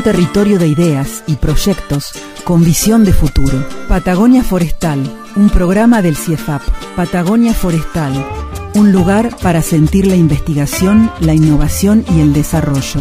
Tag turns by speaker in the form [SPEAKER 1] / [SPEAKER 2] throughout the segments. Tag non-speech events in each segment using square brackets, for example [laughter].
[SPEAKER 1] Un
[SPEAKER 2] territorio de ideas y proyectos con visión de futuro. Patagonia Forestal, un programa del CIEFAP. Patagonia Forestal, un lugar para sentir la investigación, la innovación y el desarrollo.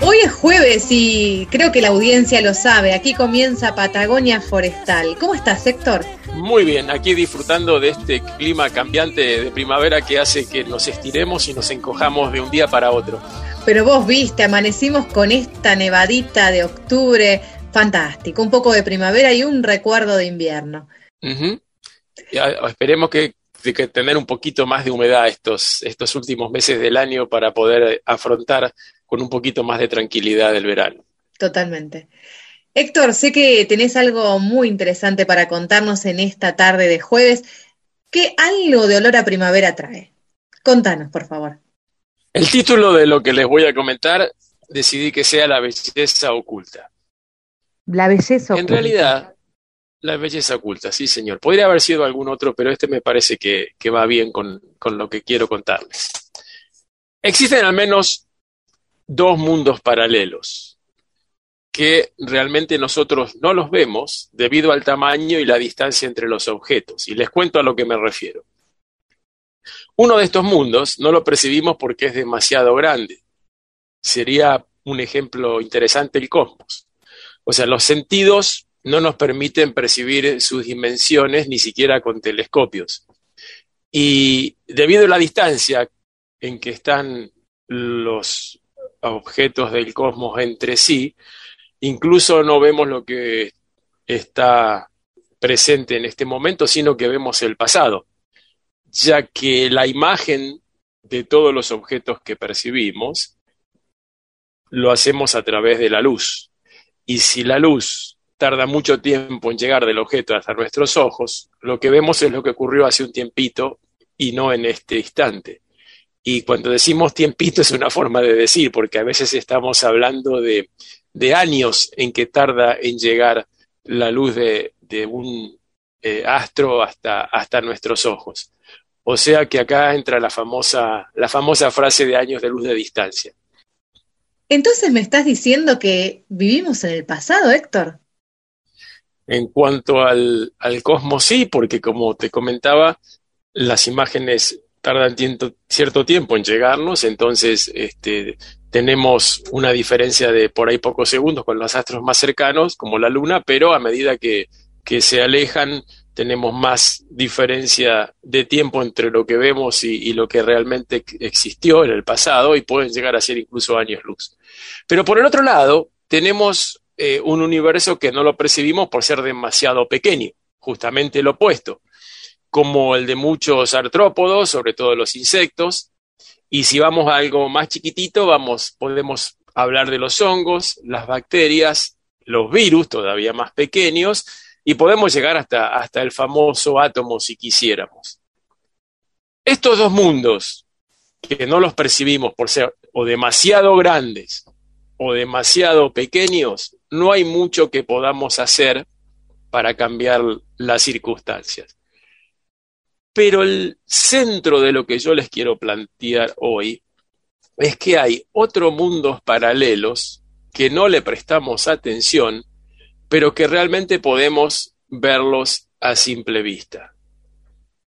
[SPEAKER 3] Hoy es jueves y creo que la audiencia lo sabe. Aquí comienza Patagonia Forestal. ¿Cómo estás, Héctor?
[SPEAKER 4] Muy bien, aquí disfrutando de este clima cambiante de primavera que hace que nos estiremos y nos encojamos de un día para otro.
[SPEAKER 3] Pero vos viste, amanecimos con esta nevadita de octubre. Fantástico, un poco de primavera y un recuerdo de invierno.
[SPEAKER 4] Ya, esperemos que, que tener un poquito más de humedad estos, estos últimos meses del año para poder afrontar con un poquito más de tranquilidad el verano.
[SPEAKER 3] Totalmente. Héctor, sé que tenés algo muy interesante para contarnos en esta tarde de jueves. ¿Qué algo de olor a primavera trae? Contanos, por favor.
[SPEAKER 4] El título de lo que les voy a comentar decidí que sea La belleza oculta.
[SPEAKER 3] La belleza.
[SPEAKER 4] En realidad, la belleza oculta, sí, señor. Podría haber sido algún otro, pero este me parece que, que va bien con, con lo que quiero contarles. Existen al menos dos mundos paralelos que realmente nosotros no los vemos debido al tamaño y la distancia entre los objetos. Y les cuento a lo que me refiero. Uno de estos mundos no lo percibimos porque es demasiado grande. Sería un ejemplo interesante el cosmos. O sea, los sentidos no nos permiten percibir sus dimensiones ni siquiera con telescopios. Y debido a la distancia en que están los objetos del cosmos entre sí, incluso no vemos lo que está presente en este momento, sino que vemos el pasado, ya que la imagen de todos los objetos que percibimos lo hacemos a través de la luz. Y si la luz tarda mucho tiempo en llegar del objeto hasta nuestros ojos, lo que vemos es lo que ocurrió hace un tiempito y no en este instante. Y cuando decimos tiempito es una forma de decir, porque a veces estamos hablando de, de años en que tarda en llegar la luz de, de un eh, astro hasta, hasta nuestros ojos. O sea que acá entra la famosa, la famosa frase de años de luz de distancia.
[SPEAKER 3] Entonces me estás diciendo que vivimos en el pasado, Héctor.
[SPEAKER 4] En cuanto al, al cosmos, sí, porque como te comentaba, las imágenes tardan cierto tiempo en llegarnos, entonces este, tenemos una diferencia de por ahí pocos segundos con los astros más cercanos, como la Luna, pero a medida que, que se alejan, tenemos más diferencia de tiempo entre lo que vemos y, y lo que realmente existió en el pasado, y pueden llegar a ser incluso años luz. Pero por el otro lado, tenemos eh, un universo que no lo percibimos por ser demasiado pequeño, justamente lo opuesto como el de muchos artrópodos, sobre todo los insectos. Y si vamos a algo más chiquitito, vamos, podemos hablar de los hongos, las bacterias, los virus todavía más pequeños, y podemos llegar hasta, hasta el famoso átomo si quisiéramos. Estos dos mundos, que no los percibimos por ser o demasiado grandes o demasiado pequeños, no hay mucho que podamos hacer para cambiar las circunstancias. Pero el centro de lo que yo les quiero plantear hoy es que hay otros mundos paralelos que no le prestamos atención, pero que realmente podemos verlos a simple vista.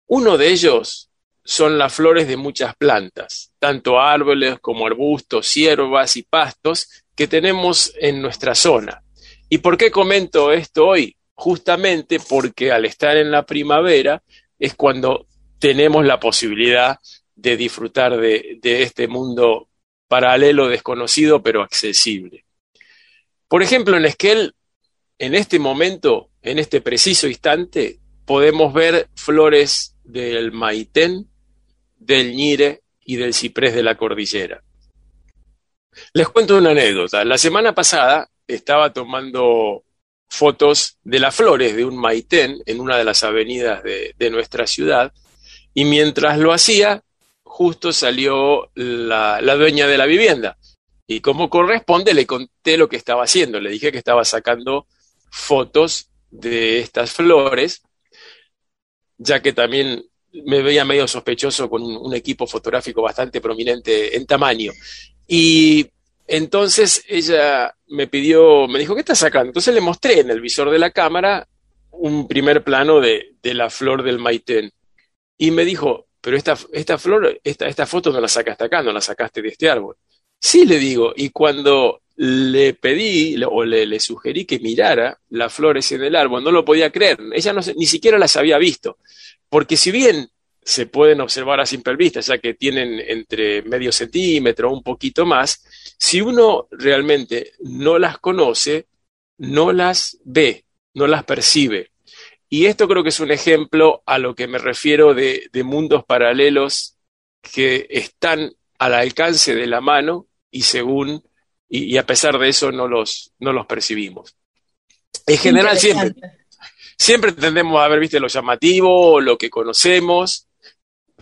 [SPEAKER 4] Uno de ellos son las flores de muchas plantas, tanto árboles como arbustos, hierbas y pastos que tenemos en nuestra zona. ¿Y por qué comento esto hoy? Justamente porque al estar en la primavera es cuando tenemos la posibilidad de disfrutar de, este mundo paralelo, desconocido, pero accesible. Por ejemplo, en Esquel, en este momento, en este preciso instante, podemos ver flores del maitén, del ñire y del ciprés de la cordillera. Les cuento una anécdota. La semana pasada estaba tomando fotos de las flores de un maitén en una de las avenidas de, de nuestra ciudad y mientras lo hacía, justo salió la, la dueña de la vivienda. Y como corresponde, le conté lo que estaba haciendo. Le dije que estaba sacando fotos de estas flores, ya que también me veía medio sospechoso con un, equipo fotográfico bastante prominente en tamaño. Y entonces ella me pidió, me dijo, ¿qué estás sacando? Entonces le mostré en el visor de la cámara un primer plano de, la flor del maitén. Y me dijo, pero esta, esta flor, esta, esta foto no la sacaste acá, no la sacaste de este árbol. Sí, le digo, y cuando le pedí o le, le, sugerí que mirara las flores en el árbol, no lo podía creer, ella no, ni siquiera las había visto, porque si bien se pueden observar a simple vista, ya que tienen entre medio centímetro, un poquito más, si uno realmente no las conoce, no las ve, no las percibe. Y esto creo que es un ejemplo a lo que me refiero de, de mundos paralelos que están al alcance de la mano y según y, y, a pesar de eso no los, no los percibimos. En general siempre, siempre tendemos a ver, viste, lo llamativo, lo que conocemos,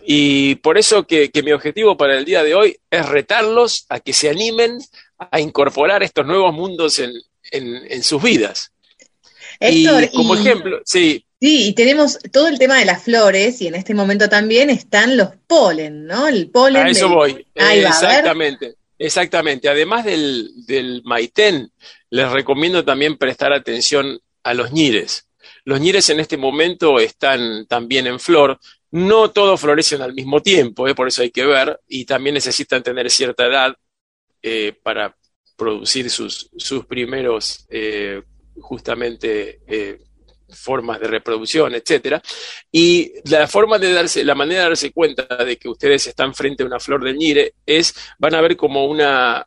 [SPEAKER 4] y por eso que, que, mi objetivo para el día de hoy es retarlos a que se animen a incorporar estos nuevos mundos en, en, en sus vidas.
[SPEAKER 3] Héctor,
[SPEAKER 4] y como
[SPEAKER 3] y,
[SPEAKER 4] ejemplo, sí.
[SPEAKER 3] Sí, y tenemos todo el tema de las flores y en este momento también están los polen, ¿no? El polen.
[SPEAKER 4] A eso voy.
[SPEAKER 3] Ahí va,
[SPEAKER 4] Exactamente. Exactamente. Además del, del maitén, les recomiendo también prestar atención a los ñires. Los ñires en este momento están también en flor. No todos florecen al mismo tiempo, ¿eh? por eso hay que ver, y también necesitan tener cierta edad eh, para producir sus, sus primeros, eh, justamente, eh, formas de reproducción, etcétera. Y la forma de darse, la manera de darse cuenta de que ustedes están frente a una flor del ñire es, van a ver como una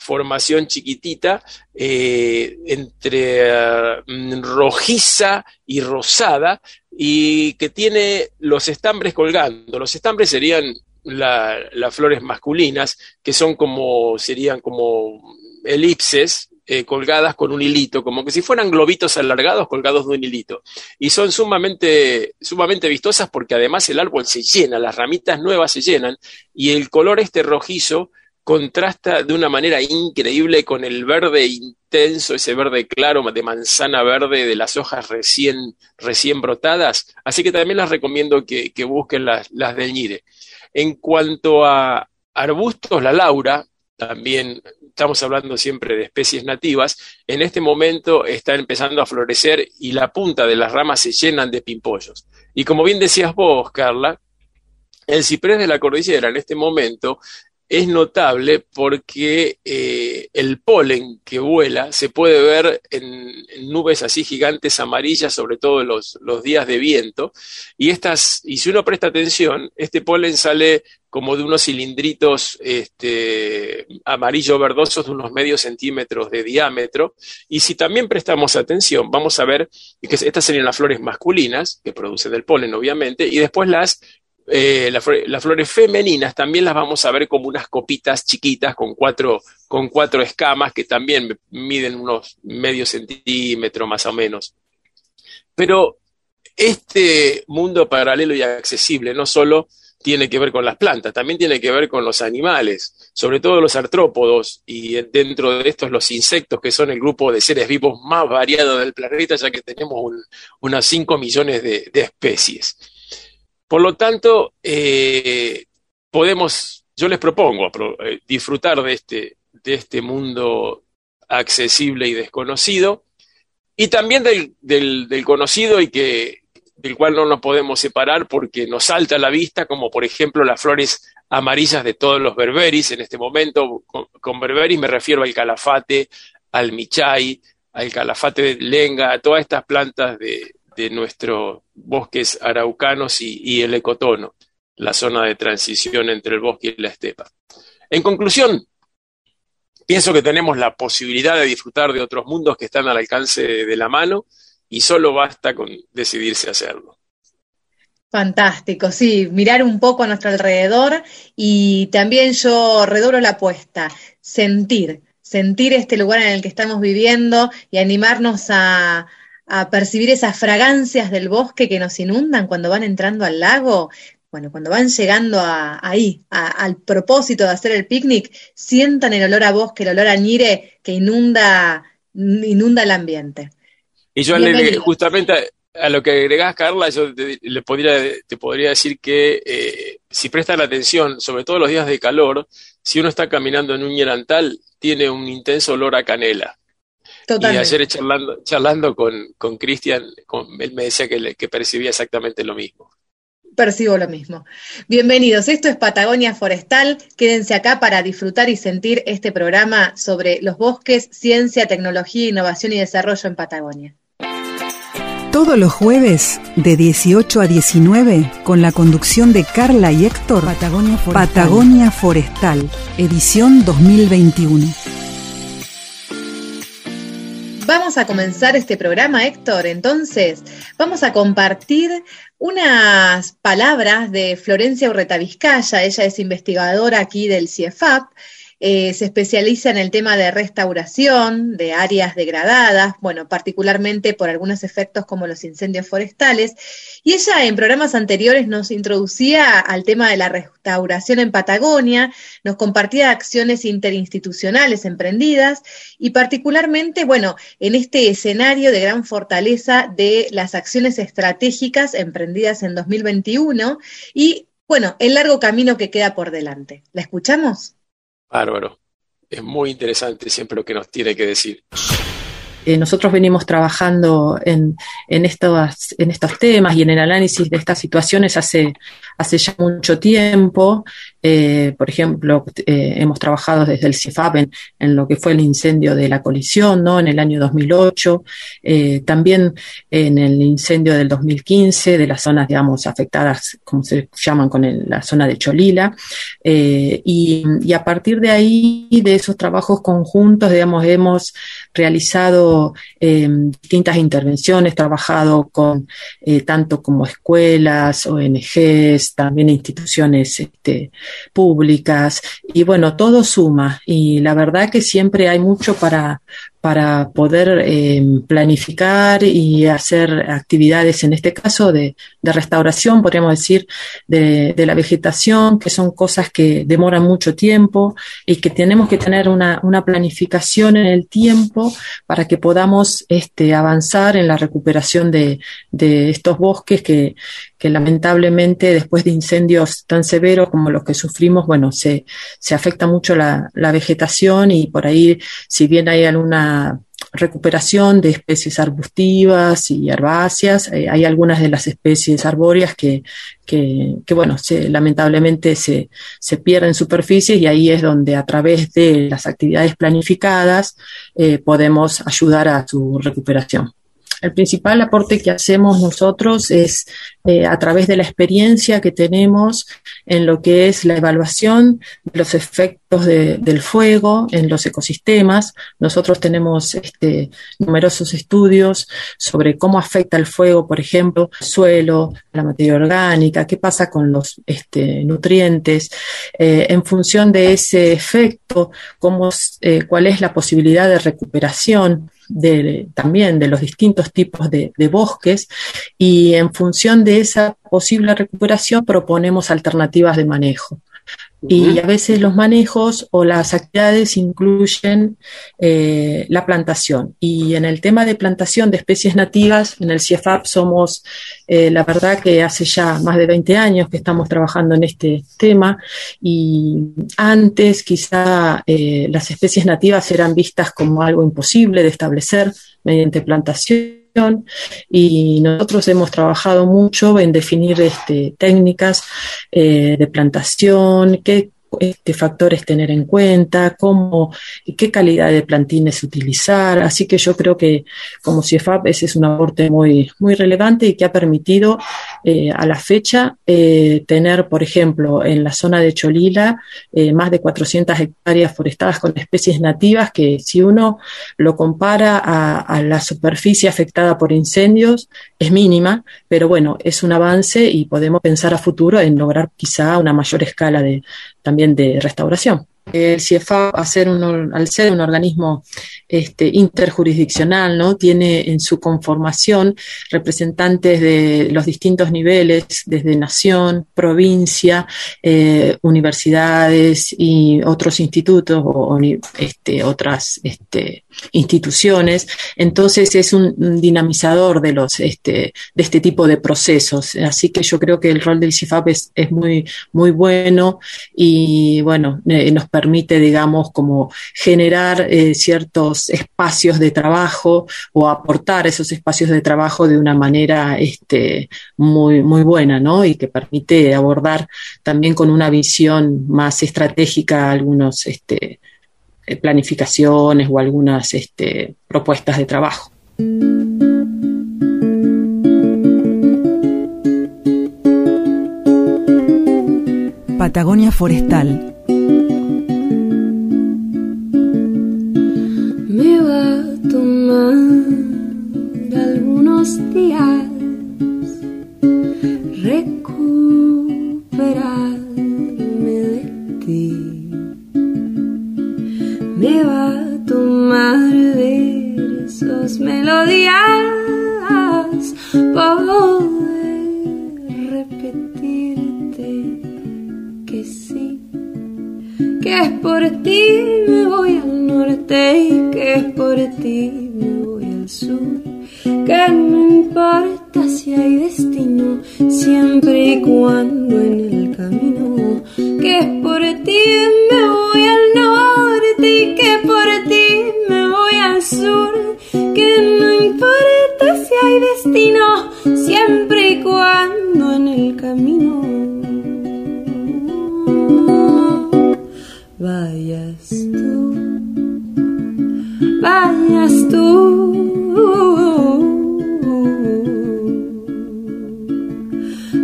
[SPEAKER 4] formación chiquitita eh, entre uh, rojiza y rosada y que tiene los estambres colgando. Los estambres serían la, las flores masculinas, que son como, serían como elipses, eh, colgadas con un hilito, como que si fueran globitos alargados colgados de un hilito. Y son sumamente, sumamente vistosas porque además el árbol se llena, las ramitas nuevas se llenan y el color este rojizo contrasta de una manera increíble con el verde intenso, ese verde claro de manzana verde de las hojas recién, recién brotadas. Así que también las recomiendo que, que busquen las, las del Ñire. En cuanto a arbustos, la laura, también estamos hablando siempre de especies nativas, en este momento está empezando a florecer y la punta de las ramas se llenan de pimpollos. Y como bien decías vos, Carla, el ciprés de la cordillera en este momento es notable porque eh, el polen que vuela se puede ver en, nubes así gigantes amarillas, sobre todo los, los días de viento, y estas, y si uno presta atención, este polen sale como de unos cilindritos este, amarillo verdosos de unos medios centímetros de diámetro. Y si también prestamos atención, vamos a ver que estas serían las flores masculinas, que producen el polen, obviamente, y después las, eh, las, flores femeninas también las vamos a ver como unas copitas chiquitas con cuatro, con cuatro escamas que también miden unos medio centímetro más o menos. Pero este mundo paralelo y accesible no solo tiene que ver con las plantas, también tiene que ver con los animales, sobre todo los artrópodos y dentro de estos los insectos, que son el grupo de seres vivos más variado del planeta, ya que tenemos un, unas 5 millones de, especies. Por lo tanto, eh, podemos, yo les propongo eh, disfrutar de este, de este mundo accesible y desconocido, y también del, del, conocido y que del cual no nos podemos separar porque nos salta a la vista, como por ejemplo las flores amarillas de todos los berberis en este momento. Con, con berberis me refiero al calafate, al michay, al calafate de lenga, a todas estas plantas de, de nuestros bosques araucanos y, el ecotono, la zona de transición entre el bosque y la estepa. En conclusión, pienso que tenemos la posibilidad de disfrutar de otros mundos que están al alcance de la mano y solo basta con decidirse a hacerlo.
[SPEAKER 3] Fantástico, sí, mirar un poco a nuestro alrededor y también yo redoblo la apuesta, sentir, sentir este lugar en el que estamos viviendo y animarnos a, a percibir esas fragancias del bosque que nos inundan cuando van entrando al lago. Bueno, cuando van llegando a, ahí, al propósito de hacer el picnic, sientan el olor a bosque, el olor a ñire que inunda, inunda el ambiente.
[SPEAKER 4] Y yo le, justamente a lo que agregás, Carla, yo te, le podría, te podría decir que eh, si prestan atención, sobre todo los días de calor, si uno está caminando en un hierantal, tiene un intenso olor a canela. Totalmente. Y ayer charlando, charlando con Cristian, él me decía que, que percibía exactamente lo mismo
[SPEAKER 3] percibo lo mismo. Bienvenidos, esto es Patagonia Forestal. Quédense acá para disfrutar y sentir este programa sobre los bosques, ciencia, tecnología, innovación y desarrollo en Patagonia.
[SPEAKER 2] Todos los jueves de 18 a 19 con la conducción de Carla y Héctor Patagonia Forestal, Patagonia Forestal edición 2021.
[SPEAKER 3] Vamos a comenzar este programa, Héctor. Entonces, vamos a compartir unas palabras de Florencia Urreta Vizcaya. Ella es investigadora aquí del CIEFAP eh, se especializa en el tema de restauración de áreas degradadas, bueno, particularmente por algunos efectos como los incendios forestales. Y ella en programas anteriores nos introducía al tema de la restauración en Patagonia, nos compartía acciones interinstitucionales emprendidas y particularmente, bueno, en este escenario de gran fortaleza de las acciones estratégicas emprendidas en 2021 y, bueno, el largo camino que queda por delante. ¿La escuchamos?
[SPEAKER 4] Bárbaro. Es muy interesante siempre lo que nos tiene que decir.
[SPEAKER 5] Eh, nosotros venimos trabajando en, en, estos, en estos temas y en el análisis de estas situaciones hace, hace ya mucho tiempo. Eh, por ejemplo, eh, hemos trabajado desde el CIFAP en, lo que fue el incendio de la colisión, ¿no? En el año 2008, también en el incendio del 2015 de las zonas, digamos, afectadas, como se llaman, con la zona de Cholila. Y, y, a partir de ahí, de esos trabajos conjuntos, digamos, hemos realizado distintas intervenciones, trabajado con tanto como escuelas, ONGs, también instituciones este, públicas, y bueno, todo suma, y la verdad que siempre hay mucho para, para poder eh, planificar y hacer actividades, en este caso de, restauración, podríamos decir, de, la vegetación, que son cosas que demoran mucho tiempo y que tenemos que tener una, planificación en el tiempo para que podamos este, avanzar en la recuperación de, estos bosques que, lamentablemente después de incendios tan severos como los que sufrimos, bueno, se, se afecta mucho la vegetación y por ahí, si bien hay alguna recuperación de especies arbustivas y herbáceas. Eh, hay algunas de las especies arbóreas que, bueno, lamentablemente se, se, pierden superficies y ahí es donde a través de las actividades planificadas eh, podemos ayudar a su recuperación. El principal aporte que hacemos nosotros es eh, a través de la experiencia que tenemos en lo que es la evaluación de los efectos del fuego en los ecosistemas. Nosotros tenemos este, numerosos estudios sobre cómo afecta el fuego, por ejemplo, el suelo, la materia orgánica, qué pasa con los este, nutrientes. Eh, en función de ese efecto, eh, cuál es la posibilidad de recuperación de, también de los distintos tipos de, bosques y en función de esa posible recuperación proponemos alternativas de manejo. Y a veces los manejos o las actividades incluyen eh, la plantación. Y en el tema de plantación de especies nativas, en el CIEFAP somos, eh, la verdad que hace ya más de 20 años que estamos trabajando en este tema. Y antes quizá eh, las especies nativas eran vistas como algo imposible de establecer mediante plantación y nosotros hemos trabajado mucho en definir este, técnicas eh, de plantación que este, factores tener en cuenta, cómo, qué calidad de plantines utilizar. Así que yo creo que como CIEFAP ese es un aporte muy, muy relevante y que ha permitido eh, a la fecha eh, tener, por ejemplo, en la zona de Cholila, eh, más de 400 hectáreas forestadas con especies nativas que si uno lo compara a, a la superficie afectada por incendios es mínima, pero bueno, es un avance y podemos pensar a futuro en lograr quizá una mayor escala de, también de restauración. El CIEFA, al ser un, al ser un organismo este, interjurisdiccional, ¿no? tiene en su conformación representantes de los distintos niveles, desde nación, provincia, eh, universidades y otros institutos o este, otras este, instituciones. Entonces es un dinamizador de, los, este, de este tipo de procesos. Así que yo creo que el rol del CIFAP es, muy, muy bueno y bueno, eh, nos permite, digamos, como generar eh, ciertos espacios de trabajo o aportar esos espacios de trabajo de una manera este, muy, muy buena, ¿no? Y que permite abordar también con una visión más estratégica algunos este, planificaciones o algunas este, propuestas de trabajo.
[SPEAKER 2] Patagonia Forestal
[SPEAKER 1] días recuperarme Me va a tomar ver esos melodías, poder repetirte que sí, que es por ti me voy al norte y que es por ti me voy al sur. Que no importa si hay destino, siempre y cuando en el camino, que por ti tú.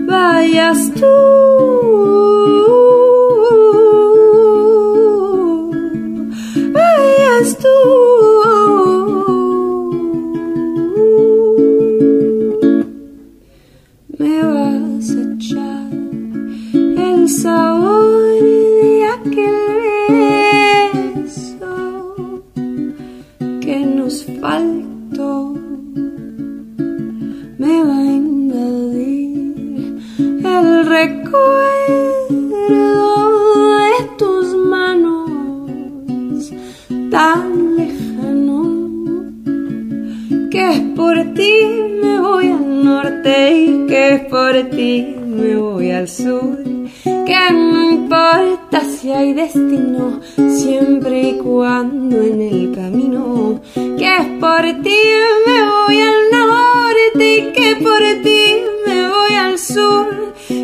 [SPEAKER 1] vayas tú.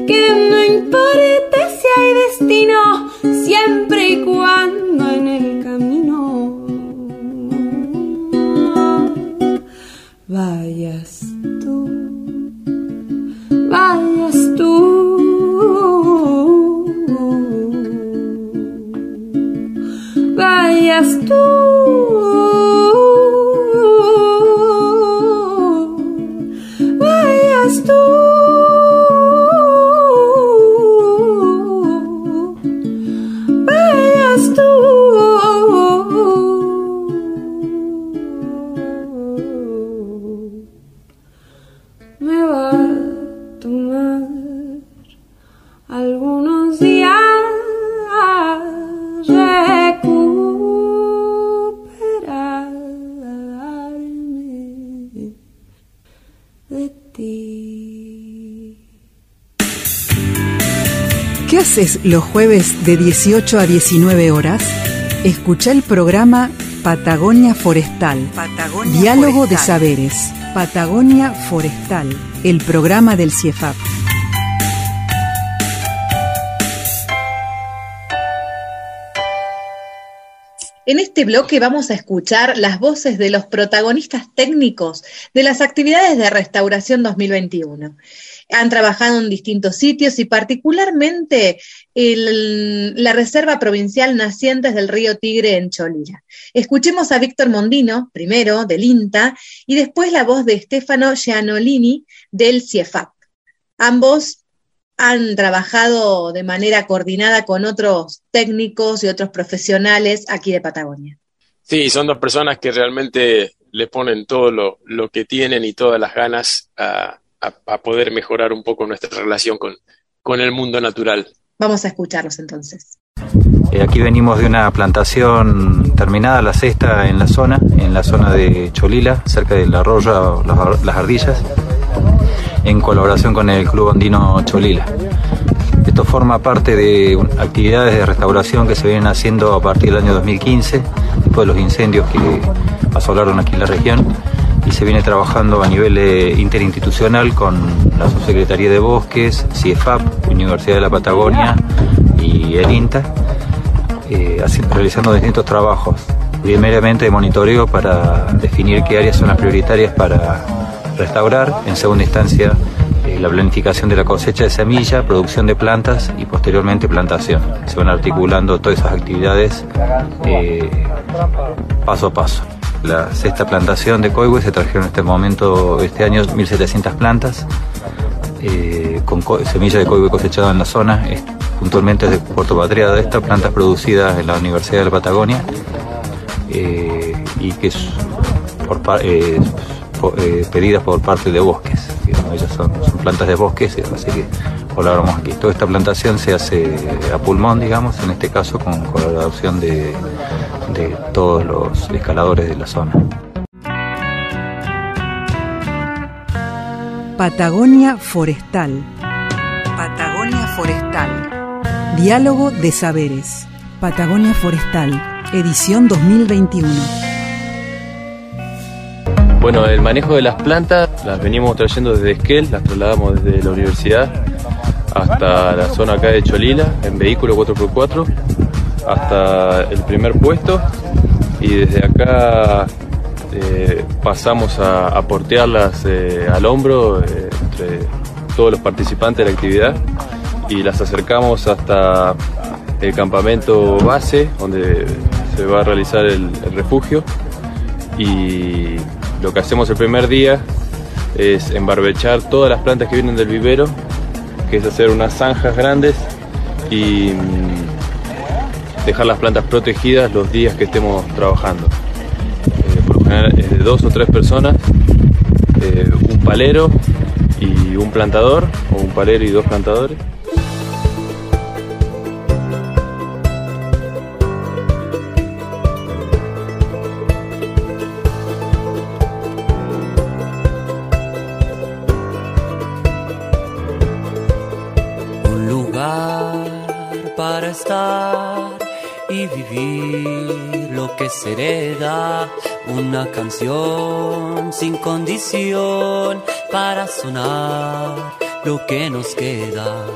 [SPEAKER 1] Genügt
[SPEAKER 2] los jueves de 18 a 19 horas? Escucha el programa Patagonia Forestal. Diálogo de Saberes. Patagonia Forestal, el programa del CIEFAP.
[SPEAKER 3] En este bloque vamos a escuchar las voces de los protagonistas técnicos de las actividades de Restauración 2021. Han trabajado en distintos sitios y particularmente en la Reserva Provincial Nacientes del Río Tigre en Cholila. Escuchemos a Víctor Mondino, primero del INTA, y después la voz de Stefano Gianolini del CIEFAP. Ambos han trabajado de manera coordinada con otros técnicos y otros profesionales aquí de Patagonia.
[SPEAKER 4] Sí, son dos personas que realmente le ponen todo lo, lo que tienen y todas las ganas a, a, poder mejorar un poco nuestra relación con, con el mundo natural.
[SPEAKER 3] Vamos a escucharlos entonces.
[SPEAKER 6] Eh, aquí venimos de una plantación terminada, la sexta en la zona, en la zona de Cholila, cerca del arroyo Las, las Ardillas en colaboración con el Club Andino Cholila. Esto forma parte de actividades de restauración que se vienen haciendo a partir del año 2015, después de los incendios que asolaron aquí en la región, y se viene trabajando a nivel eh, interinstitucional con la Subsecretaría de Bosques, CIEFAP, Universidad de la Patagonia y el INTA, eh, realizando distintos trabajos, primeramente de monitoreo para definir qué áreas son las prioritarias para restaurar, en segunda instancia eh, la planificación de la cosecha de semilla, producción de plantas y posteriormente plantación. Se van articulando todas esas actividades paso a paso. La sexta plantación de coihue se trajeron en este momento, este año, 1.700 plantas eh, con semilla de coihue cosechada en la zona, puntualmente de Puerto Patriada, estas plantas producidas en la Universidad de la Patagonia y que es por, eh, pedidas por parte de bosques. ellas son, plantas de bosques, así que colaboramos aquí. Toda esta plantación se hace a pulmón, digamos, en este caso con colaboración de, de todos los escaladores de la zona.
[SPEAKER 2] Patagonia Forestal. Patagonia Forestal. Diálogo de Saberes. Patagonia Forestal. Edición 2021.
[SPEAKER 7] Bueno, el manejo de las plantas las venimos trayendo desde Esquel, las trasladamos desde la universidad hasta la zona acá de Cholila, en vehículo 4x4, hasta el primer puesto. Y desde acá eh, pasamos a, portearlas eh, al hombro eh, entre todos los participantes de la actividad. Y las acercamos hasta el campamento base donde se va a realizar el, el refugio. Y lo que hacemos el primer día es embarbechar todas las plantas que vienen del vivero, que es hacer unas zanjas grandes y mm, dejar las plantas protegidas los días que estemos trabajando. Eh, por lo general es de dos o tres personas, eh, un palero y un plantador, o un palero y dos plantadores.
[SPEAKER 8] Una canción sin condición para sonar lo que nos queda.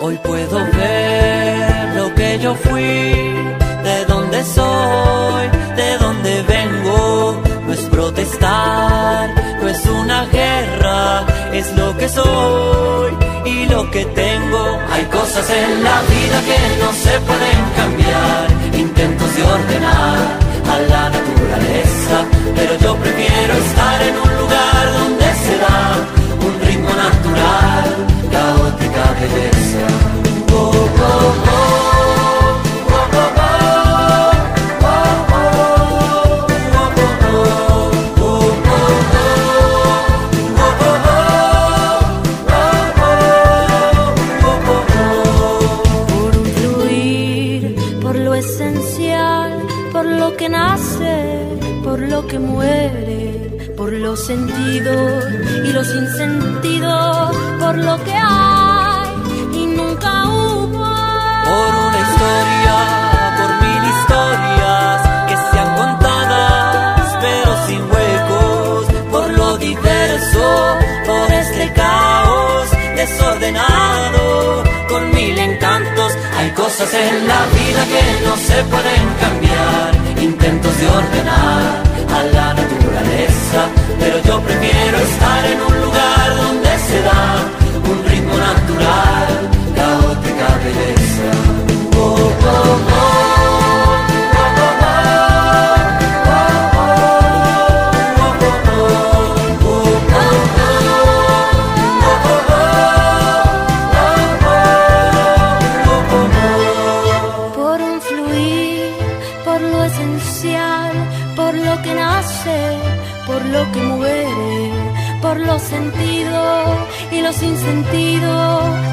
[SPEAKER 8] Hoy puedo ver lo que yo fui, de dónde soy, de dónde vengo. No es protestar, no es una guerra, es lo que soy y lo que tengo. Hay cosas en la vida que no se pueden cambiar, intentos de ordenar a la naturaleza, prefiero
[SPEAKER 9] y los insentidos por lo que hay y nunca hubo.
[SPEAKER 8] Por una historia, por mil historias que sean contadas pero sin huecos, por lo diverso, por este caos desordenado, con mil encantos hay cosas en la vida que no se pueden cambiar, intentos de ordenar pero yo prefiero estar en un
[SPEAKER 9] sin sentido,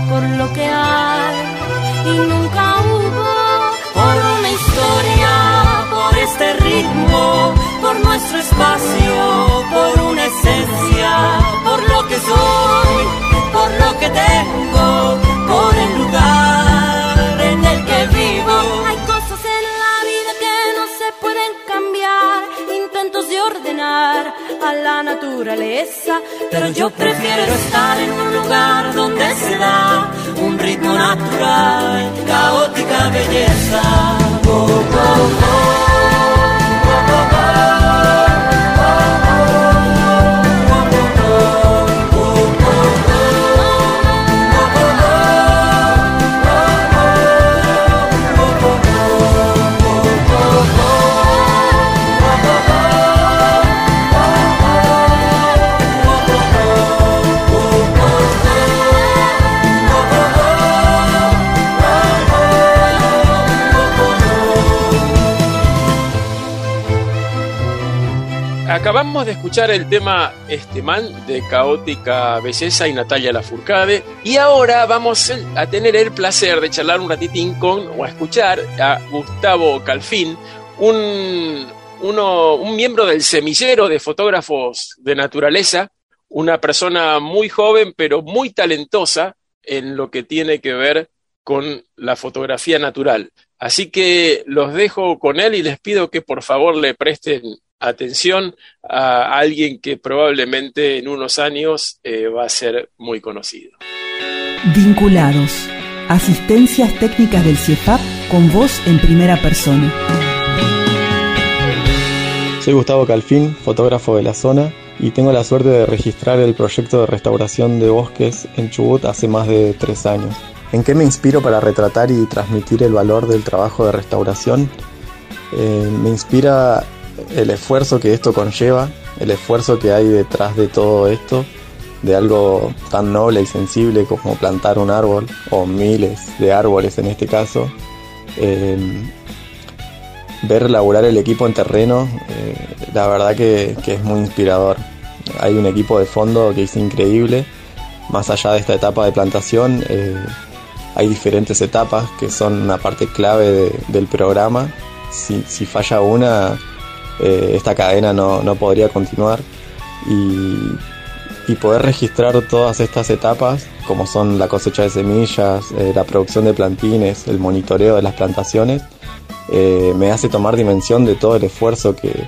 [SPEAKER 4] escuchar el tema Este Man de Caótica Belleza y Natalia Lafourcade y ahora vamos a tener el placer de charlar un ratitín con o a escuchar a Gustavo Calfín, un, uno, un miembro del semillero de fotógrafos de naturaleza, una persona muy joven pero muy talentosa en lo que tiene que ver con la fotografía natural. Así que los dejo con él y les pido que por favor le presten atención a alguien que probablemente en unos años eh, va a ser muy conocido.
[SPEAKER 2] Vinculados. Asistencias técnicas del CIEFAP con voz en primera persona.
[SPEAKER 10] Soy Gustavo Calfín, fotógrafo de la zona, y tengo la suerte de registrar el proyecto de restauración de bosques en Chubut hace más de tres años. ¿En qué me inspiro para retratar y transmitir el valor del trabajo de restauración? Eh, me inspira el esfuerzo que esto conlleva, el esfuerzo que hay detrás de todo esto, de algo tan noble y sensible como plantar un árbol, o miles de árboles en este caso. Eh, ver laburar el equipo en terreno, eh, la verdad que, es muy inspirador. Hay un equipo de fondo que es increíble. Más allá de esta etapa de plantación, eh, hay diferentes etapas que son una parte clave de, del programa. Si, falla una, eh, esta cadena no, no, podría continuar. Y, poder registrar todas estas etapas, como son la cosecha de semillas, la producción de plantines, el monitoreo de las plantaciones, eh, me hace tomar dimensión de todo el esfuerzo que,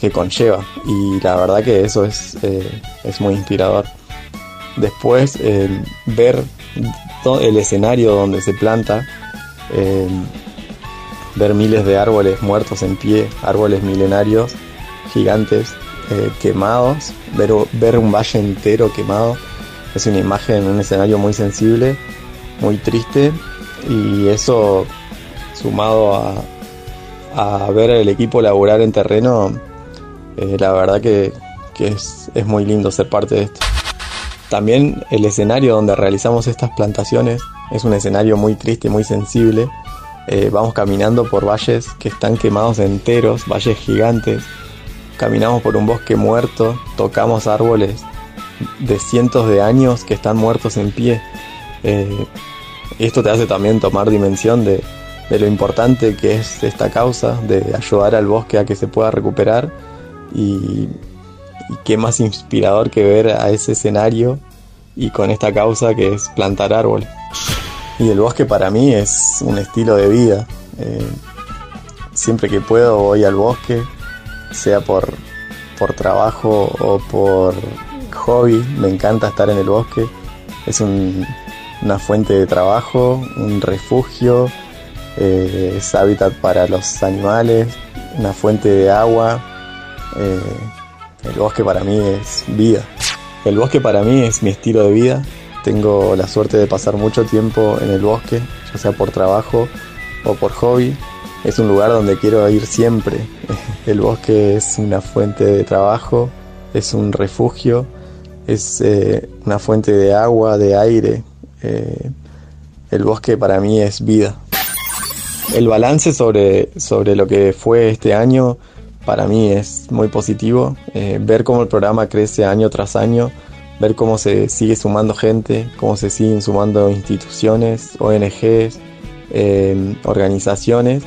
[SPEAKER 10] que conlleva y la verdad que eso es, eh, es muy inspirador. Después eh, ver el escenario donde se planta, ver miles de árboles muertos en pie, árboles milenarios gigantes quemados, ver, un valle entero quemado, es una imagen, un escenario muy sensible, muy triste y eso sumado a, ver el equipo laburar en terreno, eh, la verdad que, que es, es, muy lindo ser parte de esto. También el escenario donde realizamos estas plantaciones es un escenario muy triste, muy sensible. Eh, vamos caminando por valles que están quemados enteros, valles gigantes. Caminamos por un bosque muerto, tocamos árboles de cientos de años que están muertos en pie. Eh, esto te hace también tomar dimensión de, de lo importante que es esta causa, de ayudar al bosque a que se pueda recuperar y, y, qué más inspirador que ver a ese escenario y con esta causa que es plantar árboles. Y el bosque para mí es un estilo de vida. Eh, siempre que puedo voy al bosque, sea por, por trabajo o por hobby, me encanta estar en el bosque. Es un, una fuente de trabajo, un refugio, eh, es hábitat para los animales, una fuente de agua. Eh, el bosque para mí es vida. El bosque para mí es mi estilo de vida. Tengo la suerte de pasar mucho tiempo en el bosque, ya sea por trabajo o por hobby. Es un lugar donde quiero ir siempre. [laughs] El bosque es una fuente de trabajo, es un refugio, es eh, una fuente de agua, de aire. Eh, el bosque para mí es vida. El balance sobre, sobre lo que fue este año para mí es muy positivo. Eh, ver cómo el programa crece año tras año, ver cómo se sigue sumando gente, cómo se siguen sumando instituciones, ONGs, organizaciones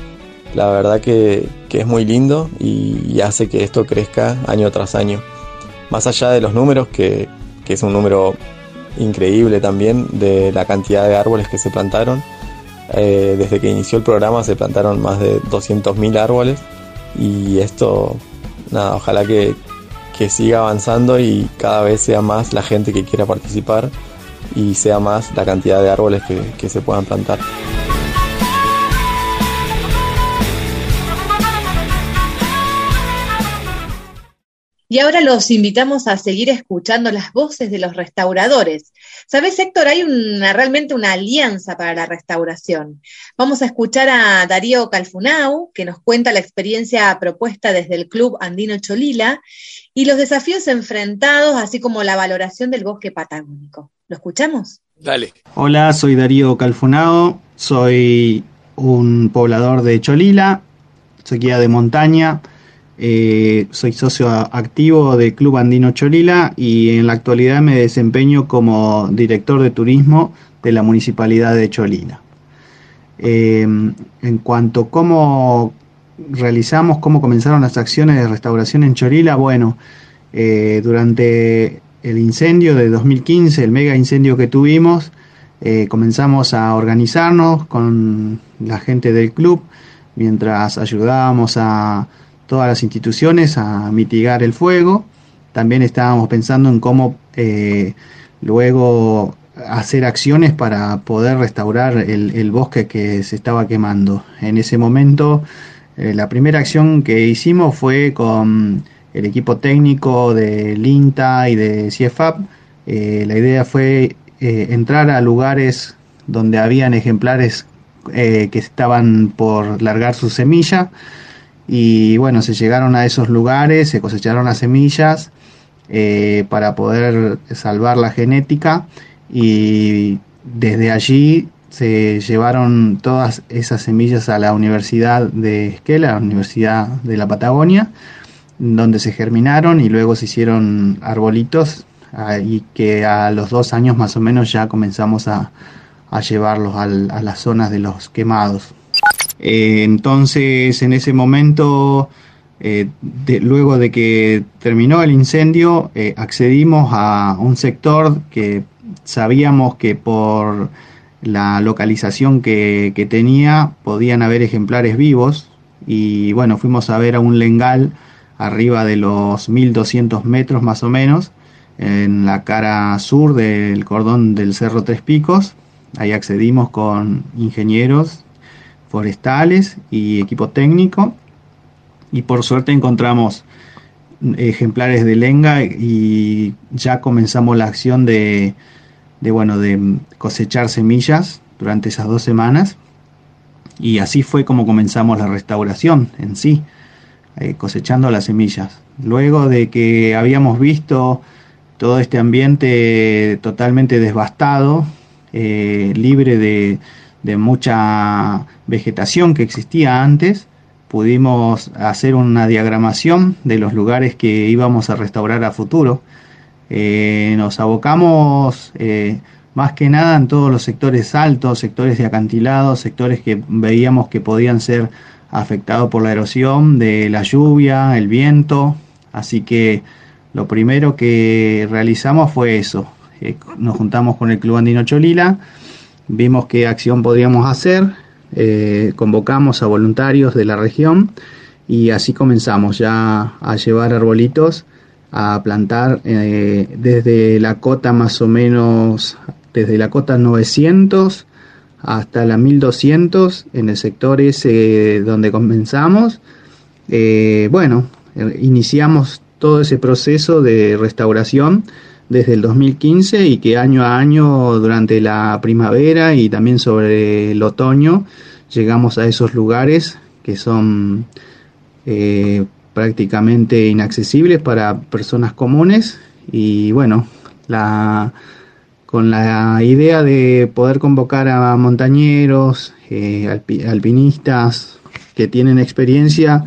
[SPEAKER 10] la verdad que, es muy lindo y, hace que esto crezca año tras año. Más allá de los números, que, es un número increíble también de la cantidad de árboles que se plantaron. Eh, desde que inició el programa se plantaron más de 200.000 árboles y esto, nada, ojalá que, siga avanzando y cada vez sea más la gente que quiera participar y sea más la cantidad de árboles que se puedan plantar.
[SPEAKER 3] Y ahora los invitamos a seguir escuchando las voces de los restauradores. ¿Sabes, Héctor? Hay una, realmente una alianza para la restauración. Vamos a escuchar a Darío Calfunau, que nos cuenta la experiencia propuesta desde el Club Andino Cholila y los desafíos enfrentados, así como la valoración del bosque patagónico. ¿Lo escuchamos?
[SPEAKER 4] Dale.
[SPEAKER 11] Hola, soy Darío Calfunao, soy un poblador de Cholila, soy guía de montaña eh, soy socio activo del Club Andino Cholila y en la actualidad me desempeño como director de turismo de la Municipalidad de Cholila. Eh, en cuanto a cómo realizamos, cómo comenzaron las acciones de restauración en Cholila, bueno, eh, durante el incendio de 2015, el mega incendio que tuvimos, comenzamos a organizarnos con la gente del club mientras ayudábamos a todas las instituciones a mitigar el fuego. También estábamos pensando en cómo eh, luego hacer acciones para poder restaurar el, bosque que se estaba quemando. En ese momento, eh, la primera acción que hicimos fue con el equipo técnico del INTA y de CIEFAP. Eh, la idea fue entrar a lugares donde habían ejemplares que estaban por largar su semilla y bueno, se llegaron a esos lugares, se cosecharon las semillas eh, para poder salvar la genética y desde allí se llevaron todas esas semillas a la Universidad de Esquela, la Universidad de la Patagonia, donde se germinaron y luego se hicieron arbolitos y que a los dos años más o menos ya comenzamos a, llevarlos a las zonas de los quemados. Eh, entonces, en ese momento, eh, luego de que terminó el incendio, eh, accedimos a un sector que sabíamos que por la localización que, que, tenía podían haber ejemplares vivos y bueno, fuimos a ver a un lengal arriba de los 1200 metros más o menos en la cara sur del cordón del Cerro Tres Picos. Ahí accedimos con ingenieros forestales y equipo técnico. Y por suerte encontramos ejemplares de lenga y ya comenzamos la acción de, bueno, de cosechar semillas durante esas dos semanas. Y así fue como comenzamos la restauración en sí, eh, cosechando las semillas. Luego de que habíamos visto todo este ambiente totalmente devastado, eh, libre de, de mucha vegetación que existía antes, pudimos hacer una diagramación de los lugares que íbamos a restaurar a futuro. Eh, nos abocamos eh, más que nada en todos los sectores altos, sectores de acantilados, sectores que veíamos que podían ser afectados por la erosión de la lluvia, el viento. Así que lo primero que realizamos fue eso. Eh, nos juntamos con el Club Andino Cholila, vimos qué acción podíamos hacer, eh, convocamos a voluntarios de la región y así comenzamos ya a llevar arbolitos a plantar eh, desde la cota más o menos, desde la cota 900 hasta la 1200 en el sector ese donde comenzamos. Eh, bueno, iniciamos todo ese proceso de restauración desde el 2015 y que año a año durante la primavera y también sobre el otoño llegamos a esos lugares que son eh, prácticamente inaccesibles para personas comunes. Y bueno, la, con la idea de poder convocar a montañeros, eh, alpinistas que tienen experiencia,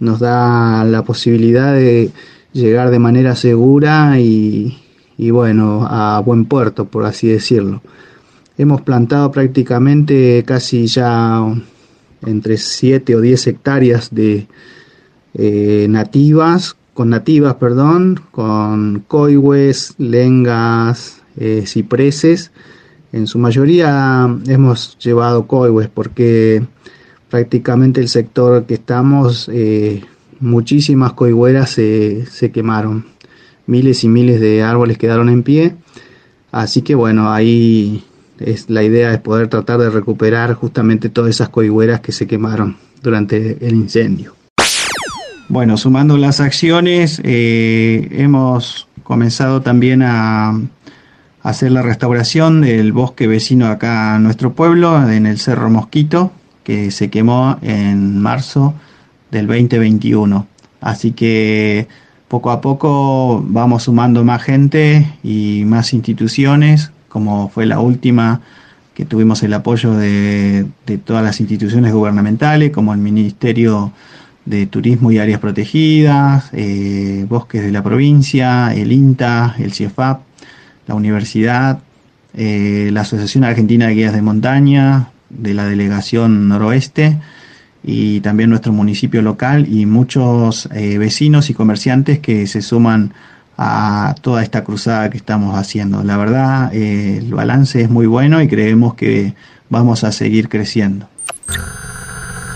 [SPEAKER 11] nos da la posibilidad de llegar de manera segura y, y bueno, a buen puerto, por así decirlo. Hemos plantado prácticamente casi ya entre 7 o 10 hectáreas de eh, nativas, con nativas, perdón, con coihues, lengas, eh, cipreses. En su mayoría hemos llevado coihues porque prácticamente el sector que estamos, eh, muchísimas coigüeras se, se quemaron. Miles y miles de árboles quedaron en pie. Así que bueno, ahí es la idea es poder tratar de recuperar justamente todas esas coigüeras que se quemaron durante el incendio. Bueno, sumando las acciones, eh, hemos comenzado también a hacer la restauración del bosque vecino acá a nuestro pueblo, en el Cerro Mosquito, que se quemó en marzo del 2021. Así que poco a poco vamos sumando más gente y más instituciones como fue la última, que tuvimos el apoyo de, todas las instituciones gubernamentales, como el Ministerio de Turismo y Áreas Protegidas, eh, Bosques de la Provincia, el INTA, el CIEFAP, la Universidad, eh, la Asociación Argentina de Guías de Montaña, de la Delegación Noroeste, y también nuestro municipio local y muchos eh, vecinos y comerciantes que se suman a toda esta cruzada que estamos haciendo. La verdad, eh, el balance es muy bueno y creemos que vamos a seguir creciendo.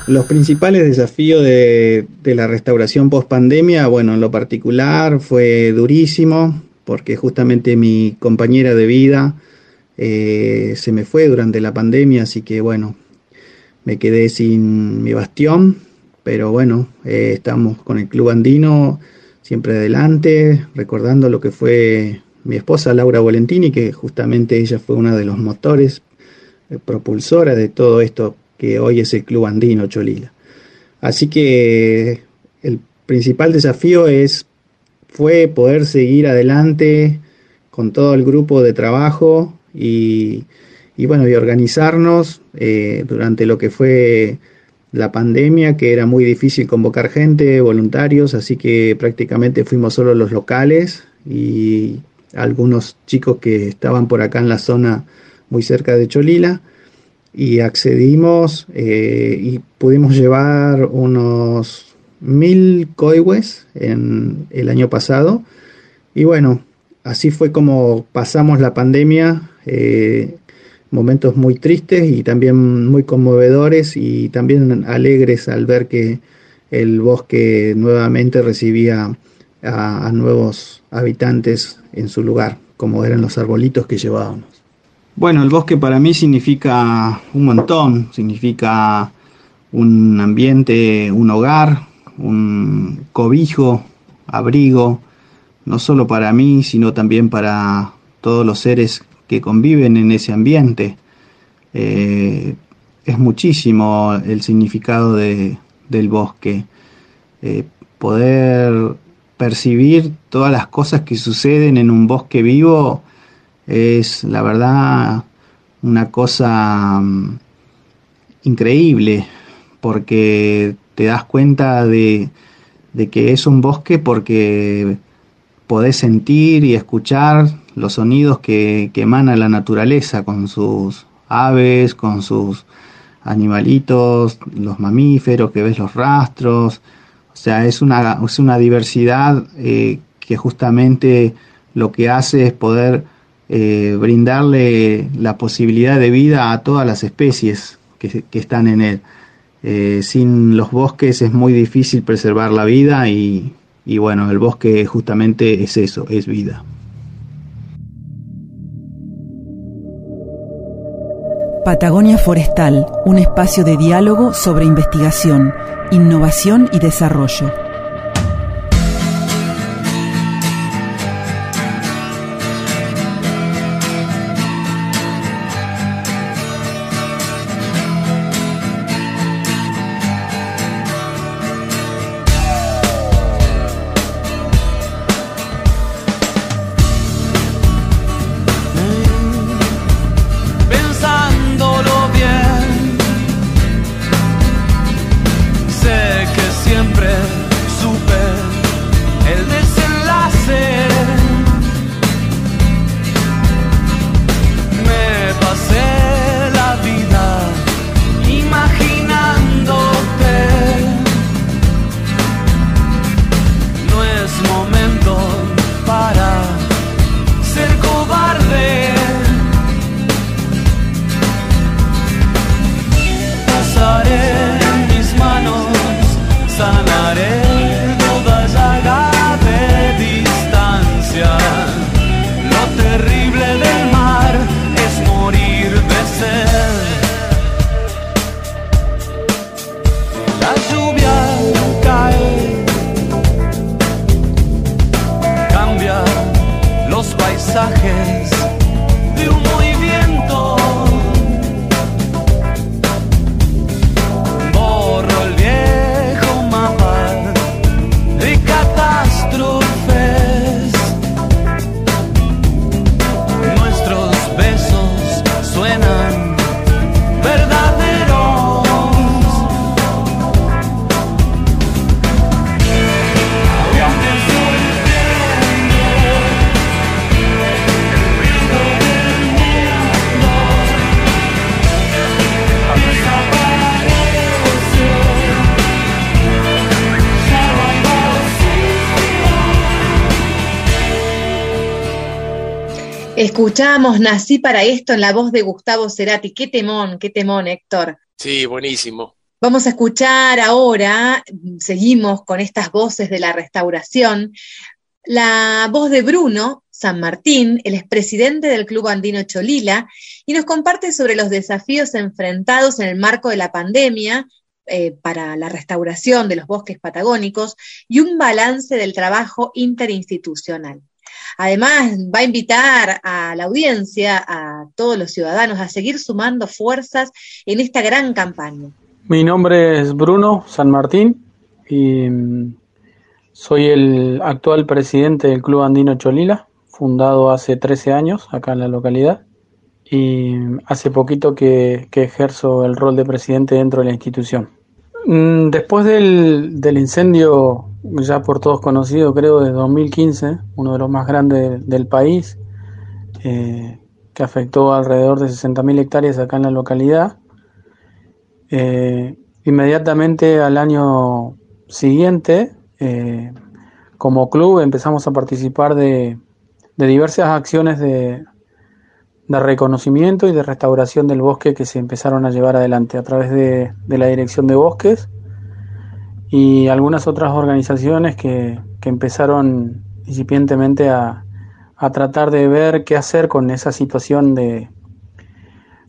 [SPEAKER 11] Los principales desafíos de, la restauración post pandemia, bueno, en lo particular fue durísimo porque justamente mi compañera de vida eh, se me fue durante la pandemia, así que bueno, me quedé sin mi bastión, pero bueno, eh, estamos con el Club Andino siempre adelante, recordando lo que fue mi esposa Laura Volentini, que justamente ella fue una de los motores eh, propulsora de todo esto que hoy es el Club Andino Cholila. Así que el principal desafío es fue poder seguir adelante con todo el grupo de trabajo y, bueno, y organizarnos eh, durante lo que fue la pandemia, que era muy difícil convocar gente, voluntarios, así que prácticamente fuimos solo los locales y algunos chicos que estaban por acá en la zona muy cerca de Cholila y accedimos eh, y pudimos llevar unos mil coihues en el año pasado y bueno, así fue como pasamos la pandemia. Eh, momentos muy tristes y también muy conmovedores y también alegres al ver que el bosque nuevamente recibía a, nuevos habitantes en su lugar, como eran los arbolitos que llevábamos. Bueno, el bosque para mí significa un montón, significa un ambiente, un hogar, un cobijo, abrigo, no solo para mí, sino también para todos los seres que conviven en ese ambiente. Eh, es muchísimo el significado de, del bosque. Eh, poder percibir todas las cosas que suceden en un bosque vivo es la verdad una cosa mm, increíble porque te das cuenta de, de que es un bosque porque podés sentir y escuchar los sonidos que, emana la naturaleza con sus aves, con sus animalitos, los mamíferos, que ves los rastros. O sea, es una, es una diversidad eh, que justamente lo que hace es poder eh, brindarle la posibilidad de vida a todas las especies que, están en él. Eh, sin los bosques es muy difícil preservar la vida y bueno, el bosque justamente es eso, es vida.
[SPEAKER 12] Patagonia Forestal, un espacio de diálogo sobre investigación, innovación y desarrollo.
[SPEAKER 3] Escuchamos Nací para esto en la voz de Gustavo Cerati. Qué temón, qué temón, Héctor.
[SPEAKER 4] Sí, buenísimo.
[SPEAKER 3] Vamos a escuchar ahora, seguimos con estas voces de la restauración, la voz de Bruno San Martín, el expresidente del Club Andino Cholila, y nos comparte sobre los desafíos enfrentados en el marco de la pandemia eh, para la restauración de los bosques patagónicos y un balance del trabajo interinstitucional. Además, va a invitar a la audiencia, a todos los ciudadanos, a seguir sumando fuerzas en esta gran campaña.
[SPEAKER 13] Mi nombre es Bruno San Martín y mm, soy el actual presidente del Club Andino Cholila, fundado hace 13 años acá en la localidad y mm, hace poquito que, ejerzo el rol de presidente dentro de la institución. Mm, Después del, del incendio, ya por todos conocido, creo, de 2015, uno de los más grandes del país, eh, que afectó alrededor de 60.000 hectáreas acá en la localidad, eh, inmediatamente al año siguiente, eh, como club, empezamos a participar de, de diversas acciones de, de reconocimiento y de restauración del bosque que se empezaron a llevar adelante a través de, de la Dirección de Bosques y algunas otras organizaciones que, que empezaron incipientemente a, a tratar de ver qué hacer con esa situación de,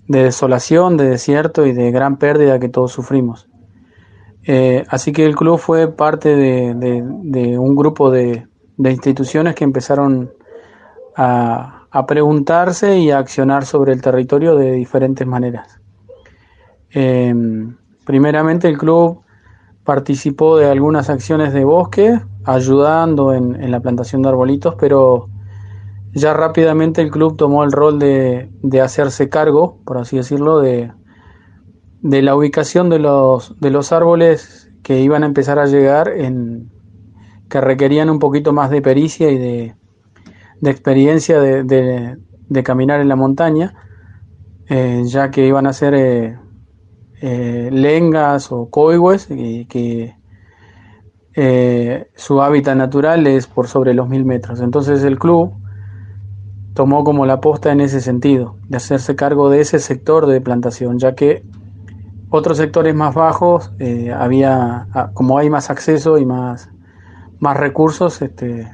[SPEAKER 13] de desolación, de desierto y de gran pérdida que todos sufrimos. Eh, así que el club fue parte de, de- un grupo de, de instituciones que empezaron a, a preguntarse y a accionar sobre el territorio de diferentes maneras. Eh, primeramente el club participó de algunas acciones de bosque, ayudando en, en la plantación de arbolitos, pero ya rápidamente el club tomó el rol de, de hacerse cargo, por así decirlo, de, de la ubicación de los, de los árboles que iban a empezar a llegar, en, que requerían un poquito más de pericia y de, de experiencia de, de- caminar en la montaña, eh, ya que iban a ser eh, eh, lengas o coigües, que eh, su hábitat natural es por sobre los mil metros. Entonces el club tomó como la posta en ese sentido, de hacerse cargo de ese sector de plantación, ya que otros sectores más bajos, eh, había, como hay más acceso y más, más recursos, este,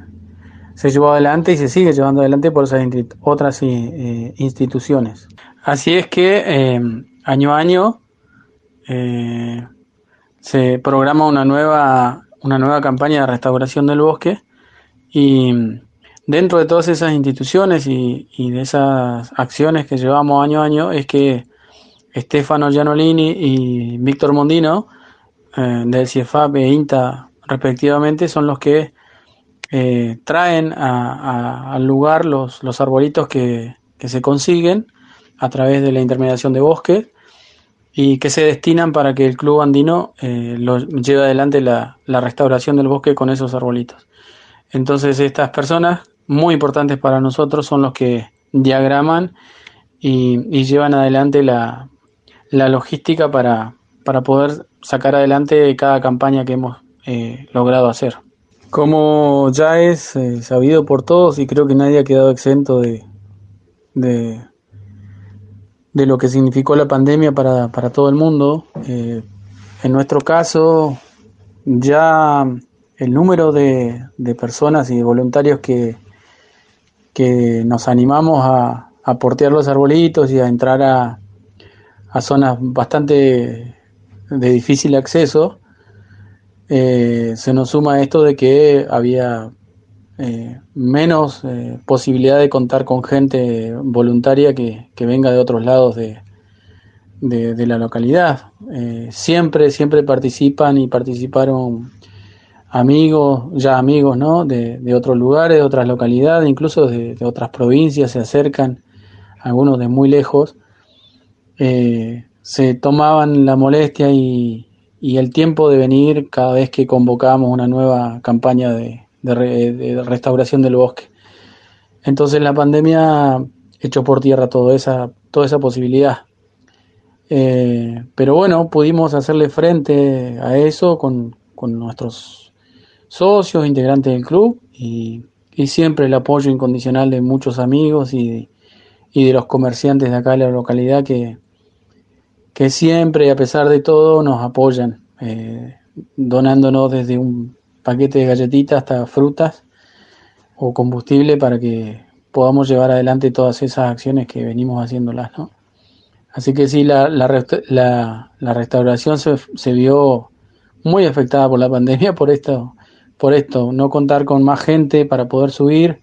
[SPEAKER 13] se llevó adelante y se sigue llevando adelante por esas otras instituciones. Así es que año a año eh, se programa una nueva, una nueva campaña de restauración del bosque y dentro de todas esas instituciones y, y de esas acciones que llevamos año a año es que Stefano Gianolini y Víctor Mondino eh, del CIEFAP e INTA respectivamente son los que eh, traen a- al lugar los, los arbolitos que, que se consiguen a través de la intermediación de bosque y que se destinan para que el club andino eh, lleve adelante la, la restauración del bosque con esos arbolitos. Entonces estas personas, muy importantes para nosotros, son los que diagraman y, y llevan adelante la, la logística para, para poder sacar adelante cada campaña que hemos eh, logrado hacer. Como ya es eh, sabido por todos y creo que nadie ha quedado exento de, de, de lo que significó la pandemia para, para todo el mundo, eh, en nuestro caso ya el número de, de personas y de voluntarios que, que nos animamos a, a portear los arbolitos y a entrar a, a zonas bastante de difícil acceso, eh, se nos suma esto de que había eh, menos eh, posibilidad de contar con gente voluntaria que, que venga de otros lados de, de- la localidad. Eh, siempre, siempre participan y participaron amigos, ya amigos, ¿no? De, de otros lugares, de otras localidades, incluso de, de otras provincias, se acercan, algunos de muy lejos, se tomaban la molestia y, y el tiempo de venir cada vez que convocábamos una nueva campaña de, de re- de restauración del bosque. Entonces la pandemia echó por tierra toda esa, toda esa posibilidad. Eh, pero bueno, pudimos hacerle frente a eso con, con nuestros socios, integrantes del club y, y siempre el apoyo incondicional de muchos amigos y, y de los comerciantes de acá de la localidad que, que siempre, a pesar de todo, nos apoyan, eh, donándonos desde un paquete de galletitas hasta frutas o combustible para que podamos llevar adelante todas esas acciones que venimos haciéndolas, ¿no? Así que sí, la, la, la- la restauración se, se vio muy afectada por la pandemia por esto, por esto, no contar con más gente para poder subir,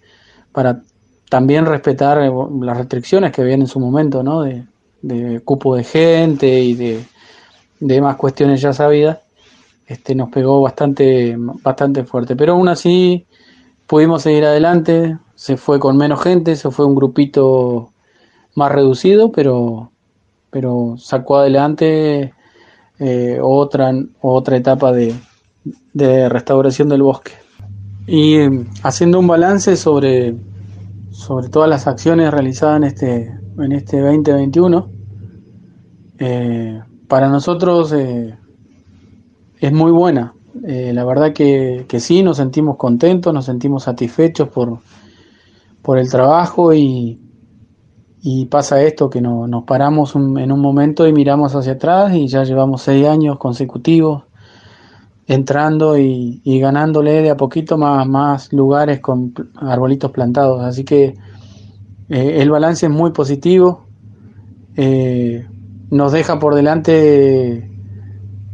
[SPEAKER 13] para también respetar eh, las restricciones que habían en su momento, ¿no? De, de cupo de gente y de, de más cuestiones ya sabidas, este, nos pegó bastante, bastante fuerte. Pero aún así pudimos seguir adelante, se fue con menos gente, se fue un grupito más reducido, pero, pero sacó adelante eh, otra, otra etapa de, de restauración del bosque. Y haciendo un balance sobre, sobre todas las acciones realizadas en este, en este 2021, eh, para nosotros eh, es muy buena. Eh, la verdad que, que sí, nos sentimos contentos, nos sentimos satisfechos por, por el trabajo y, y pasa esto, que no- nos paramos en un momento y miramos hacia atrás y ya llevamos seis años consecutivos entrando y, y ganándole de a poquito más, más lugares con arbolitos plantados. Así que eh, el balance es muy positivo. Eh, nos deja por delante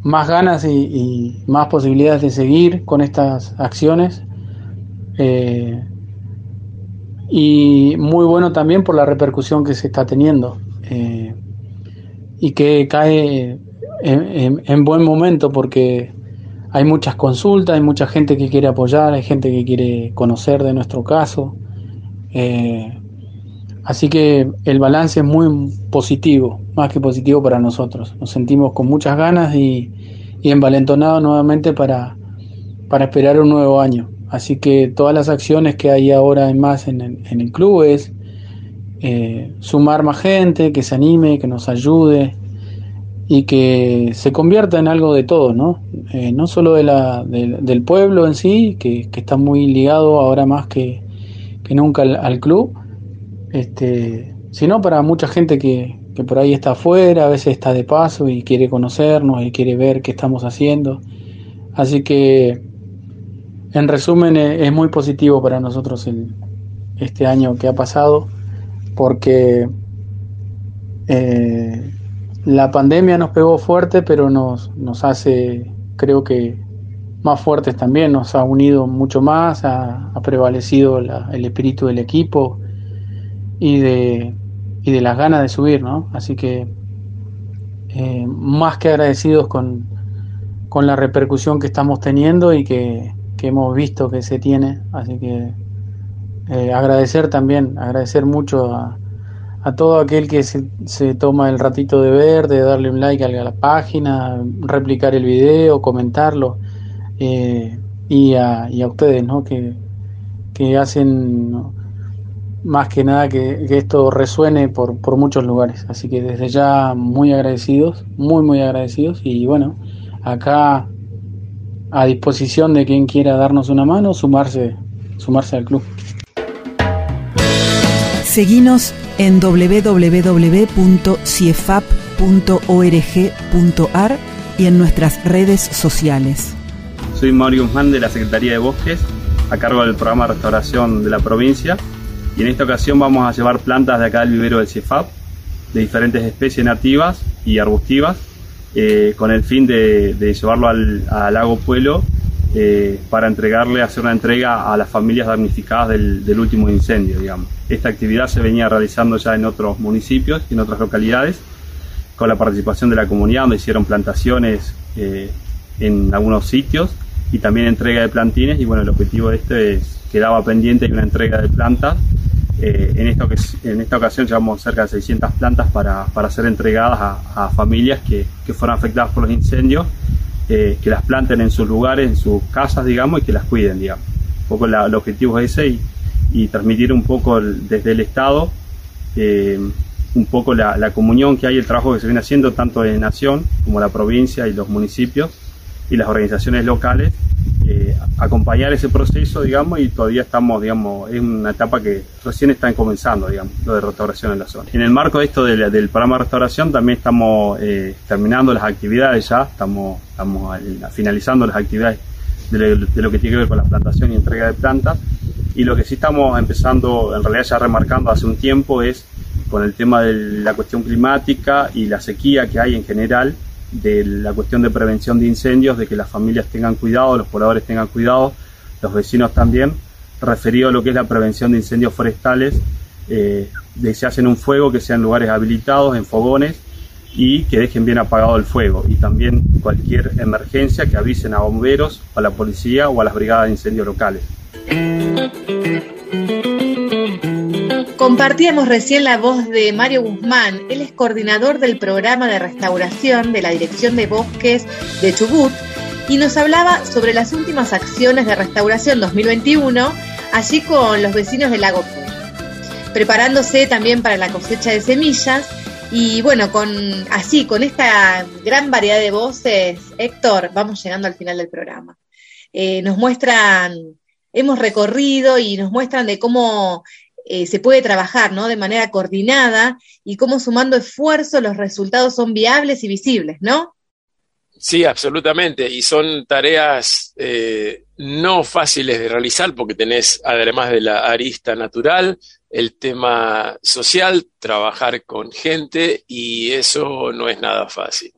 [SPEAKER 13] más ganas y, y más posibilidades de seguir con estas acciones. Eh, y muy bueno también por la repercusión que se está teniendo eh, y que cae en, en- en buen momento porque hay muchas consultas, hay mucha gente que quiere apoyar, hay gente que quiere conocer de nuestro caso. Eh, así que el balance es muy positivo, más que positivo para nosotros. Nos sentimos con muchas ganas y, y envalentonados nuevamente para, para esperar un nuevo año. Así que todas las acciones que hay ahora en más en el, en el club es eh, sumar más gente, que se anime, que nos ayude y que se convierta en algo de todos, ¿no? Eh, no solo de la, del- del pueblo en sí, que, que está muy ligado ahora más que, que nunca al club, este, sino para mucha gente que, que por ahí está afuera, a veces está de paso y quiere conocernos y quiere ver qué estamos haciendo. Así que en resumen, eh, es muy positivo para nosotros este año que ha pasado, porque eh, la pandemia nos pegó fuerte, pero nos, nos hace, creo que, más fuertes también, nos ha unido mucho más, ha, prevalecido el espíritu del equipo y de, y de las ganas de subir, ¿no? Así que eh, más que agradecidos con, con la repercusión que estamos teniendo y que, que hemos visto que se tiene. Así que eh, agradecer también, agradecer mucho a, a todo aquel que se, se toma el ratito de ver, de darle un like a la página, replicar el video, comentarlo. eh, y, a, y a ustedes, ¿no? Que, que hacen. Más que nada que, que esto resuene por, por muchos lugares. Así que desde ya muy agradecidos, muy, muy agradecidos. Y bueno, acá a disposición de quien quiera darnos una mano, sumarse, sumarse al club.
[SPEAKER 2] Seguinos en www.ciefap.org.ar y en nuestras redes sociales.
[SPEAKER 14] Soy Mario Guzmán de la Secretaría de Bosques, a cargo del programa de restauración de la provincia. Y en esta ocasión vamos a llevar plantas de acá del vivero del CIFAP, de diferentes especies nativas y arbustivas, eh, con el fin de, llevarlo al, lago Pueblo eh, para entregarle, hacer una entrega a las familias damnificadas del, del último incendio, digamos. Esta actividad se venía realizando ya en otros municipios y en otras localidades, con la participación de la comunidad, donde hicieron plantaciones eh, en algunos sitios y también entrega de plantines. Y bueno, el objetivo de este es, quedaba pendiente una entrega de plantas. Eh, en, esta, oc- en esta ocasión llevamos cerca de 600 plantas para, para ser entregadas a, familias que, que fueron afectadas por los incendios, eh, que las planten en sus lugares, en sus casas, digamos, y que las cuiden, digamos. Un poco la- el objetivo es ese y, y transmitir un poco desde el Estado eh, un poco la, la comunión que hay, el trabajo que se viene haciendo tanto de Nación como la provincia y los municipios y las organizaciones locales, eh, acompañar ese proceso, digamos, y todavía estamos, digamos, es una etapa que recién está comenzando, digamos, lo de restauración en la zona. En el marco de esto de la- del programa de restauración también estamos eh, terminando las actividades ya, estamos, estamos al- finalizando las actividades de lo, de lo que tiene que ver con la plantación y entrega de plantas. Y lo que sí estamos empezando, en realidad ya remarcando hace un tiempo, es con el tema de la cuestión climática y la sequía que hay en general, de la cuestión de prevención de incendios, de que las familias tengan cuidado, los pobladores tengan cuidado, los vecinos también, referido a lo que es la prevención de incendios forestales, eh, de si hacen un fuego, que sean lugares habilitados, en fogones, y que dejen bien apagado el fuego. Y también cualquier emergencia que avisen a bomberos, a la policía o a las brigadas de incendios locales.
[SPEAKER 3] Compartíamos recién la voz de Mario Guzmán, él es coordinador del programa de restauración de la Dirección de Bosques de Chubut y nos hablaba sobre las últimas acciones de restauración 2021 allí con los vecinos del lago Pueblo, preparándose también para la cosecha de semillas y bueno, con así, con esta gran variedad de voces, Héctor, vamos llegando al final del programa. Eh, nos muestran, hemos recorrido y nos muestran de cómo eh, se puede trabajar ¿no? de manera coordinada y cómo sumando esfuerzos los resultados son viables y visibles, ¿no?
[SPEAKER 4] Sí, absolutamente. Y son tareas eh, no fáciles de realizar porque tenés, además de la arista natural, el tema social, trabajar con gente y eso no es nada fácil.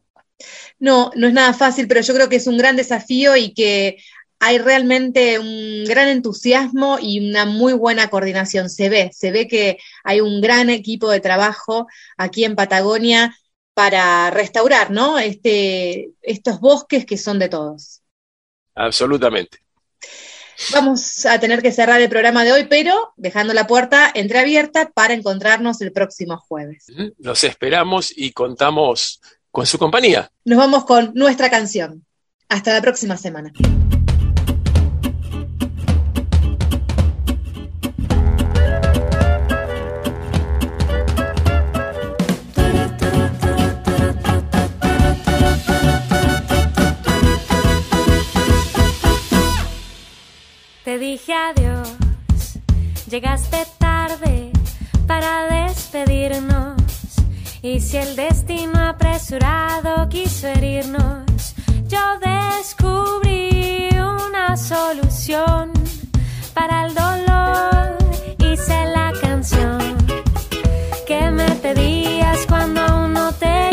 [SPEAKER 3] No, no es nada fácil, pero yo creo que es un gran desafío y que hay realmente un gran entusiasmo y una muy buena coordinación. Se ve, se ve que hay un gran equipo de trabajo aquí en Patagonia para restaurar, ¿no? Este, estos bosques que son de todos.
[SPEAKER 4] Absolutamente.
[SPEAKER 3] Vamos a tener que cerrar el programa de hoy, pero dejando la puerta entreabierta para encontrarnos el próximo jueves.
[SPEAKER 4] Los esperamos y contamos con su compañía.
[SPEAKER 3] Nos vamos con nuestra canción. Hasta la próxima semana.
[SPEAKER 9] dije adiós. Llegaste tarde para despedirnos. Y si el destino apresurado quiso herirnos, yo descubrí una solución
[SPEAKER 15] para el dolor.
[SPEAKER 9] Hice la canción que me pedías cuando uno te